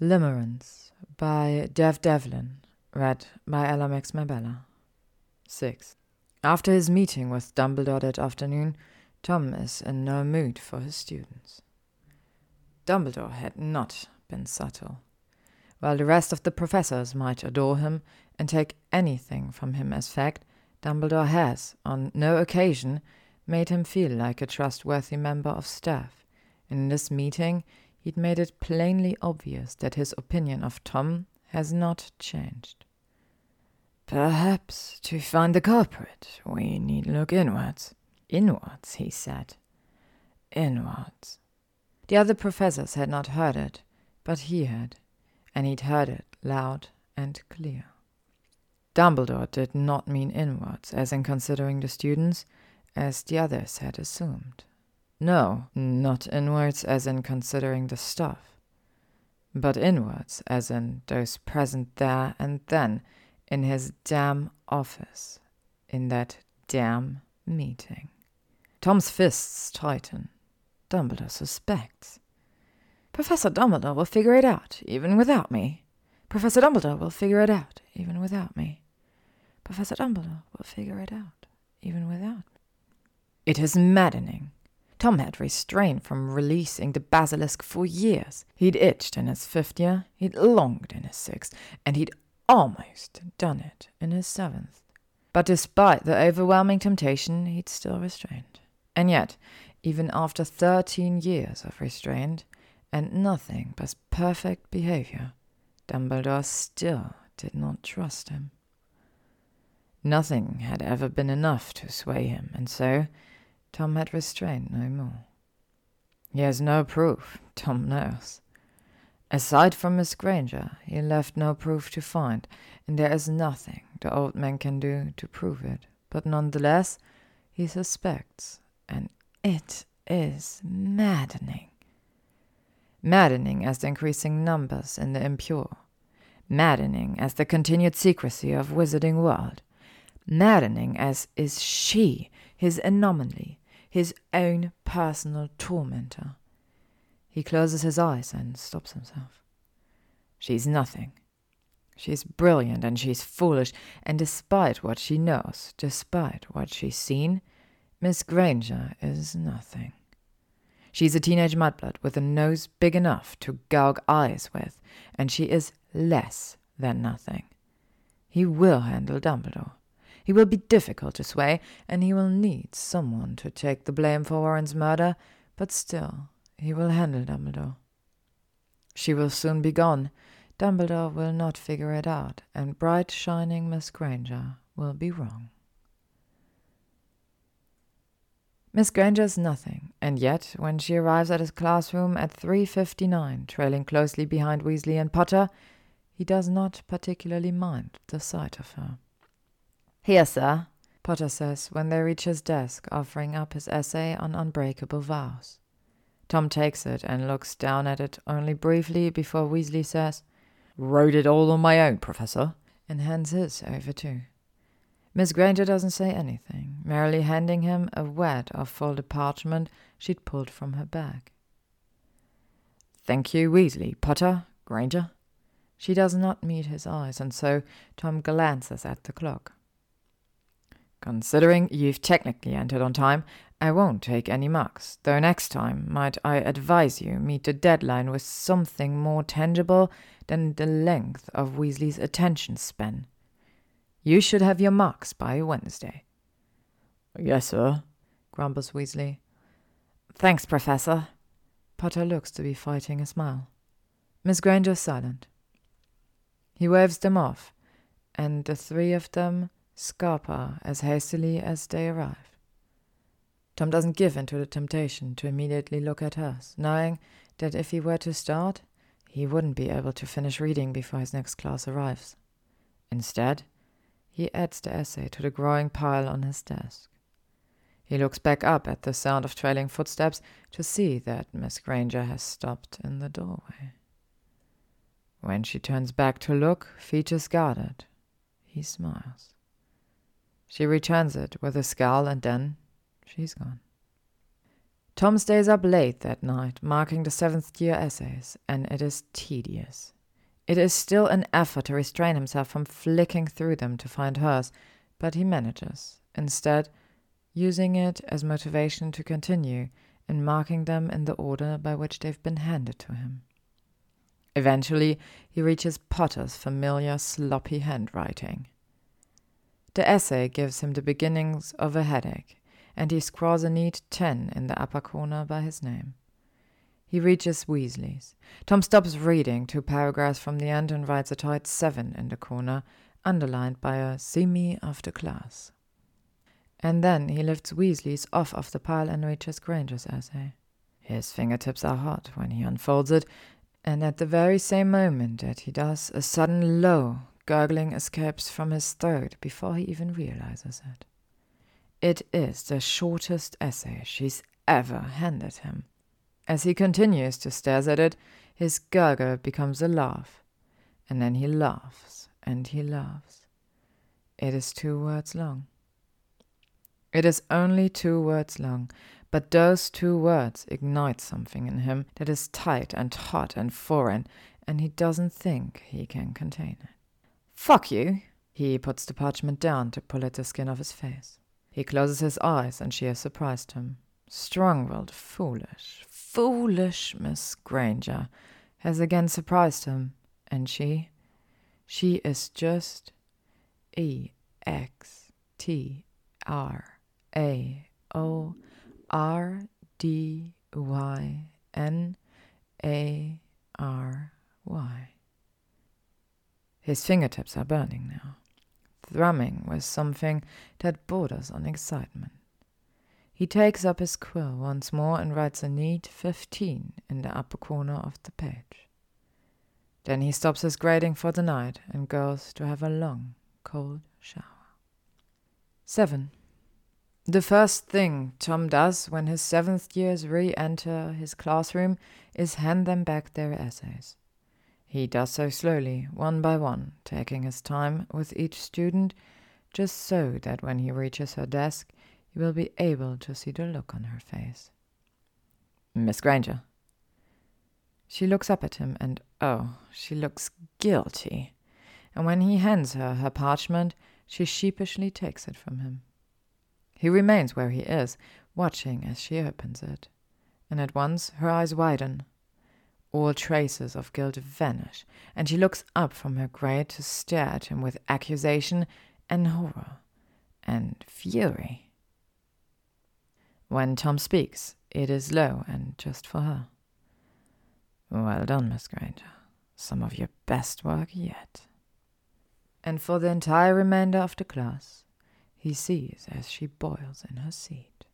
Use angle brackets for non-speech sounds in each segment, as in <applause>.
Limerence by Dev Devlin, read by Ella Mabella. 6. After his meeting with Dumbledore that afternoon, Tom is in no mood for his students. Dumbledore had not been subtle. While the rest of the professors might adore him and take anything from him as fact, Dumbledore has, on no occasion, made him feel like a trustworthy member of staff. In this meeting, he'd made it plainly obvious that his opinion of Tom has not changed. Perhaps to find the culprit, we need look inwards. Inwards, he said. Inwards. The other professors had not heard it, but he had, and he'd heard it loud and clear. Dumbledore did not mean inwards, as in considering the students, as the others had assumed. No, not inwards as in considering the stuff, but inwards as in those present there and then in his damn office, in that damn meeting. Tom's fists tighten. Dumbledore suspects. Professor Dumbledore will figure it out, even without me. Professor Dumbledore will figure it out, even without me. Professor Dumbledore will figure it out, even without me. It is maddening. Tom had restrained from releasing the basilisk for years. He'd itched in his fifth year, he'd longed in his sixth, and he'd almost done it in his seventh. But despite the overwhelming temptation, he'd still restrained. And yet, even after thirteen years of restraint, and nothing but perfect behavior, Dumbledore still did not trust him. Nothing had ever been enough to sway him, and so Tom had restrained no more. He has no proof, Tom knows. Aside from Miss Granger, he left no proof to find, and there is nothing the old man can do to prove it. But nonetheless, he suspects, and it is maddening. Maddening as the increasing numbers in the impure. Maddening as the continued secrecy of Wizarding World. Maddening as is she, his anomaly, his own personal tormentor. He closes his eyes and stops himself. She's nothing. She's brilliant and she's foolish, and despite what she knows, despite what she's seen, Miss Granger is nothing. She's a teenage mudblood with a nose big enough to gouge eyes with, and she is less than nothing. He will handle Dumbledore. He will be difficult to sway, and he will need someone to take the blame for Warren's murder, but still, he will handle Dumbledore. She will soon be gone. Dumbledore will not figure it out, and bright shining Miss Granger will be wrong. Miss Granger is nothing, and yet when she arrives at his classroom at 3.59, trailing closely behind Weasley and Potter, he does not particularly mind the sight of her. Here, sir, Potter says when they reach his desk, offering up his essay on unbreakable vows. Tom takes it and looks down at it only briefly before Weasley says, Wrote it all on my own, Professor, and hands his over too. Miss Granger doesn't say anything, merely handing him a wad of folded parchment she'd pulled from her bag. Thank you, Weasley. Potter, Granger. She does not meet his eyes, and so Tom glances at the clock. Considering you've technically entered on time, I won't take any marks, though next time might I advise you meet the deadline with something more tangible than the length of Weasley's attention span. You should have your marks by Wednesday. Yes, sir, grumbles Weasley. Thanks, Professor. Potter looks to be fighting a smile. Miss Granger is silent. He waves them off, and the three of them scarper as hastily as they arrive. Tom doesn't give in to the temptation to immediately look at hers, knowing that if he were to start, he wouldn't be able to finish reading before his next class arrives. Instead, he adds the essay to the growing pile on his desk. He looks back up at the sound of trailing footsteps to see that Miss Granger has stopped in the doorway. When she turns back to look, features guarded, he smiles. She returns it with a scowl and then she's gone. Tom stays up late that night, marking the seventh year essays, and it is tedious. It is still an effort to restrain himself from flicking through them to find hers, but he manages, instead, using it as motivation to continue and marking them in the order by which they've been handed to him. Eventually, he reaches Potter's familiar sloppy handwriting. The essay gives him the beginnings of a headache, and he scrawls a neat 10 in the upper corner by his name. He reaches Weasley's. Tom stops reading two paragraphs from the end and writes a tight 7 in the corner, underlined by a see me after class. And then he lifts Weasley's off of the pile and reaches Granger's essay. His fingertips are hot when he unfolds it, and at the very same moment that he does, a sudden low, gurgling escapes from his throat before he even realizes it. It is the shortest essay she's ever handed him. As he continues to stare at it, his gurgle becomes a laugh, and then he laughs and he laughs. It is two words long. It is only two words long, but those two words ignite something in him that is tight and hot and foreign, and he doesn't think he can contain it. Fuck you! He puts the parchment down to pull at the skin of his face. He closes his eyes, and she has surprised him. Strong willed, foolish, foolish Miss Granger has again surprised him, and she, she is just E X T R a O R D Y N A R Y. His fingertips are burning now, thrumming with something that borders on excitement. He takes up his quill once more and writes a neat fifteen in the upper corner of the page. Then he stops his grading for the night and goes to have a long, cold shower. 7. The first thing Tom does when his seventh years re enter his classroom is hand them back their essays. He does so slowly, one by one, taking his time with each student, just so that when he reaches her desk, he will be able to see the look on her face. Miss Granger. She looks up at him, and oh, she looks guilty. And when he hands her her parchment, she sheepishly takes it from him. He remains where he is, watching as she opens it, and at once her eyes widen. All traces of guilt vanish, and she looks up from her grate to stare at him with accusation and horror and fury. When Tom speaks, it is low and just for her. Well done, Miss Granger. Some of your best work yet. And for the entire remainder of the class, he sees as she boils in her seat.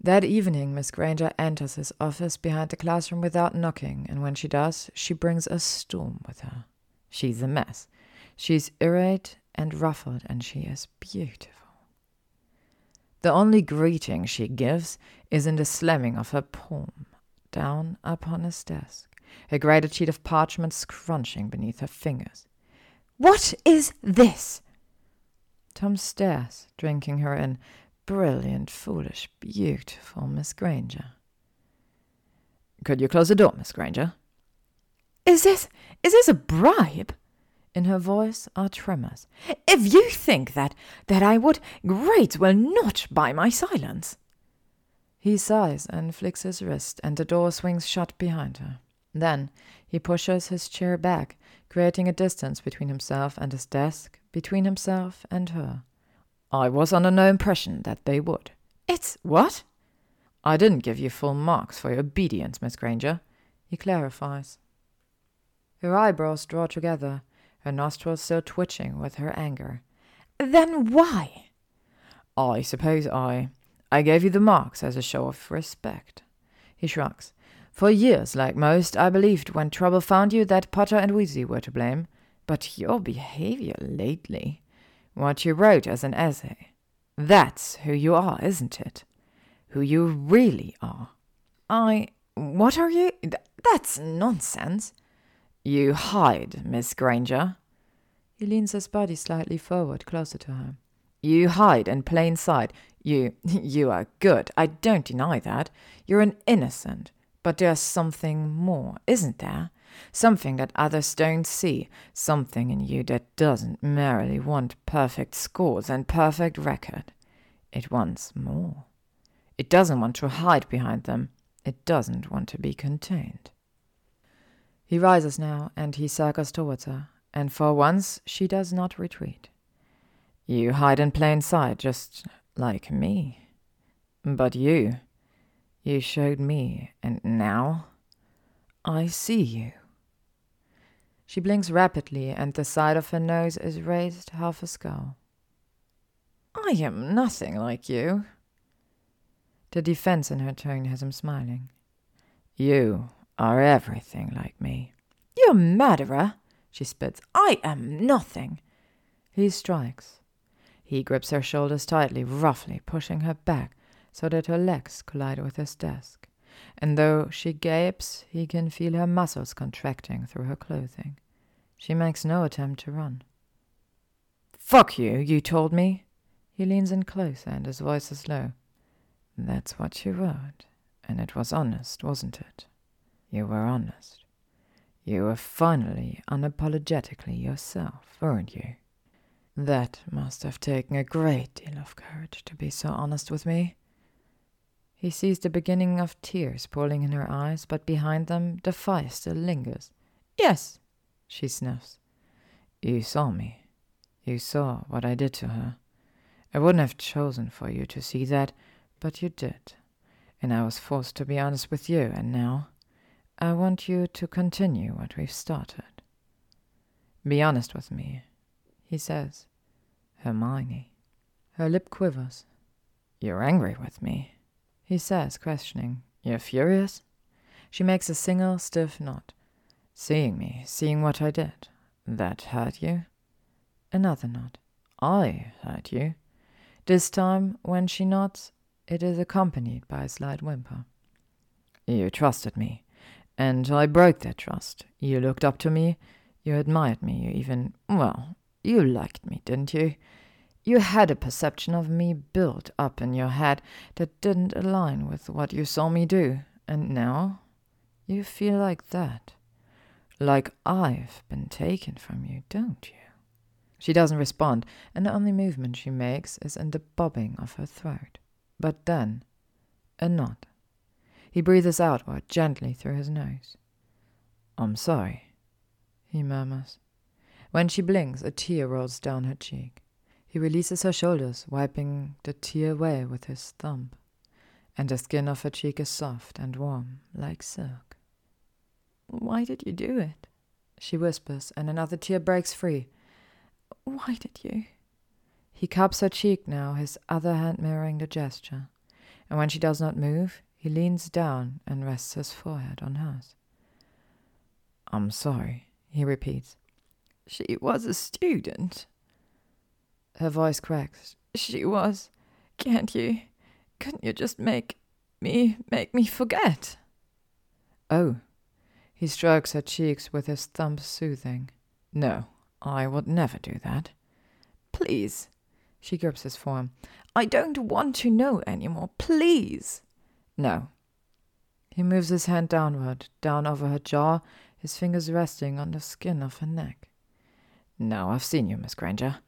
That evening, Miss Granger enters his office behind the classroom without knocking, and when she does, she brings a storm with her. She's a mess. She's irate and ruffled, and she is beautiful. The only greeting she gives is in the slamming of her palm down upon his desk, a graded sheet of parchment scrunching beneath her fingers. What is this? Tom stares, drinking her in. Brilliant, foolish, beautiful Miss Granger. Could you close the door, Miss Granger? Is this is this a bribe? In her voice are tremors. If you think that that I would, great well not buy my silence. He sighs and flicks his wrist, and the door swings shut behind her. Then he pushes his chair back, creating a distance between himself and his desk, between himself and her. I was under no impression that they would. It's what? I didn't give you full marks for your obedience, Miss Granger, he clarifies. Her eyebrows draw together, her nostrils still twitching with her anger. Then why? I suppose I. I gave you the marks as a show of respect. He shrugs. For years, like most, I believed when trouble found you that Potter and Weasley were to blame. But your behavior lately, what you wrote as an essay, that's who you are, isn't it? Who you really are. I. What are you? Th- that's nonsense. You hide, Miss Granger. He leans his body slightly forward, closer to her. You hide in plain sight. You, <laughs> you are good. I don't deny that. You're an innocent. But there's something more, isn't there? Something that others don't see. Something in you that doesn't merely want perfect scores and perfect record. It wants more. It doesn't want to hide behind them. It doesn't want to be contained. He rises now, and he circles towards her, and for once she does not retreat. You hide in plain sight, just like me. But you, you showed me, and now I see you. She blinks rapidly, and the side of her nose is raised half a skull. I am nothing like you. The defense in her tone has him smiling. You are everything like me. You murderer, she spits. I am nothing. He strikes. He grips her shoulders tightly, roughly, pushing her back so that her legs collide with his desk. And though she gapes, he can feel her muscles contracting through her clothing. She makes no attempt to run. Fuck you, you told me. He leans in closer and his voice is low. That's what you wrote, and it was honest, wasn't it? You were honest. You were finally unapologetically yourself, weren't you? That must have taken a great deal of courage to be so honest with me. He sees the beginning of tears pooling in her eyes, but behind them the fire still lingers. Yes, she sniffs. You saw me. You saw what I did to her. I wouldn't have chosen for you to see that, but you did. And I was forced to be honest with you, and now I want you to continue what we've started. Be honest with me, he says. Hermione. Her lip quivers. You're angry with me, he says, questioning. You're furious? She makes a single stiff nod. Seeing me, seeing what I did, that hurt you? Another nod. I hurt you. This time, when she nods, it is accompanied by a slight whimper. You trusted me, and I broke that trust. You looked up to me, you admired me, you even, well, you liked me, didn't you? You had a perception of me built up in your head that didn't align with what you saw me do, and now you feel like that. Like I've been taken from you, don't you? She doesn't respond, and the only movement she makes is in the bobbing of her throat. But then, a nod. He breathes outward gently through his nose. I'm sorry, he murmurs. When she blinks, a tear rolls down her cheek. He releases her shoulders, wiping the tear away with his thumb, and the skin of her cheek is soft and warm, like silk. Why did you do it? She whispers, and another tear breaks free. Why did you? He cups her cheek now, his other hand mirroring the gesture, and when she does not move, he leans down and rests his forehead on hers. I'm sorry, he repeats. She was a student. Her voice cracks. She was. Can't you? Couldn't you just make me make me forget? Oh. He strokes her cheeks with his thumb soothing. No, I would never do that. Please. She grips his form. I don't want to know any more. Please. No. He moves his hand downward, down over her jaw, his fingers resting on the skin of her neck. No, I've seen you, Miss Granger.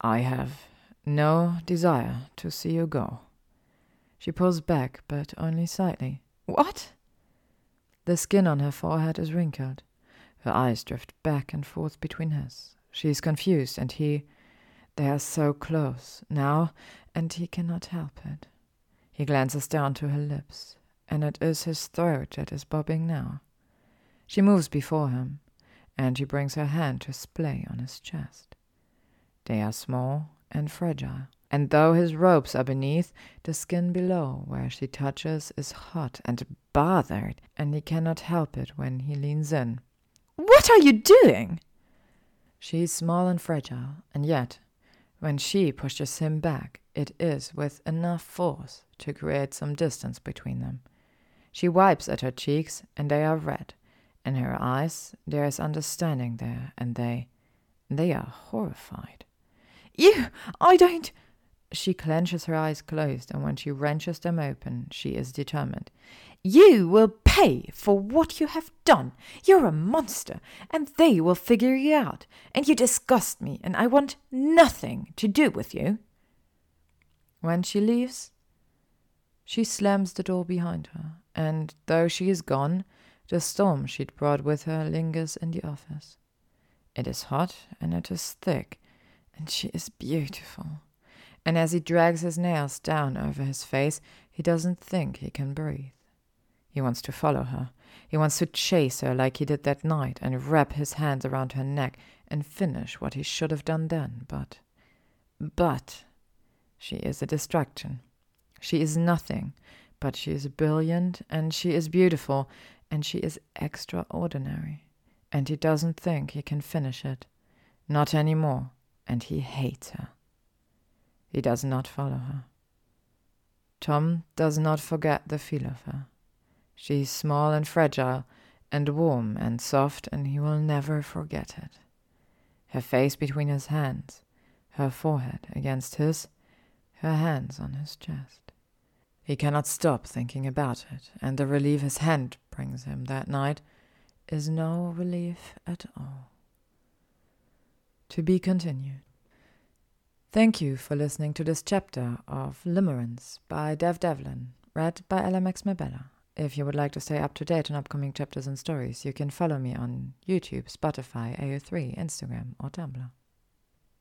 I have no desire to see you go. She pulls back, but only slightly. What? The skin on her forehead is wrinkled. Her eyes drift back and forth between his. She is confused, and he. They are so close now, and he cannot help it. He glances down to her lips, and it is his throat that is bobbing now. She moves before him, and he brings her hand to splay on his chest. They are small and fragile, and though his robes are beneath, the skin below where she touches is hot and bothered, and he cannot help it when he leans in. What are you doing? She is small and fragile, and yet, when she pushes him back, it is with enough force to create some distance between them. She wipes at her cheeks, and they are red. In her eyes, there is understanding there, and they. they are horrified. You! I don't. She clenches her eyes closed, and when she wrenches them open, she is determined. You will pay for what you have done. You're a monster, and they will figure you out. And you disgust me, and I want nothing to do with you. When she leaves, she slams the door behind her, and though she is gone, the storm she'd brought with her lingers in the office. It is hot, and it is thick, and she is beautiful. And as he drags his nails down over his face, he doesn't think he can breathe. He wants to follow her. He wants to chase her like he did that night and wrap his hands around her neck and finish what he should have done then. But, but, she is a distraction. She is nothing, but she is brilliant and she is beautiful and she is extraordinary. And he doesn't think he can finish it. Not any more, and he hates her. He does not follow her. Tom does not forget the feel of her. She is small and fragile, and warm and soft, and he will never forget it. Her face between his hands, her forehead against his, her hands on his chest. He cannot stop thinking about it, and the relief his hand brings him that night is no relief at all. To be continued. Thank you for listening to this chapter of Limerence by Dev Devlin, read by LMX Mabella. If you would like to stay up to date on upcoming chapters and stories, you can follow me on YouTube, Spotify, AO3, Instagram, or Tumblr.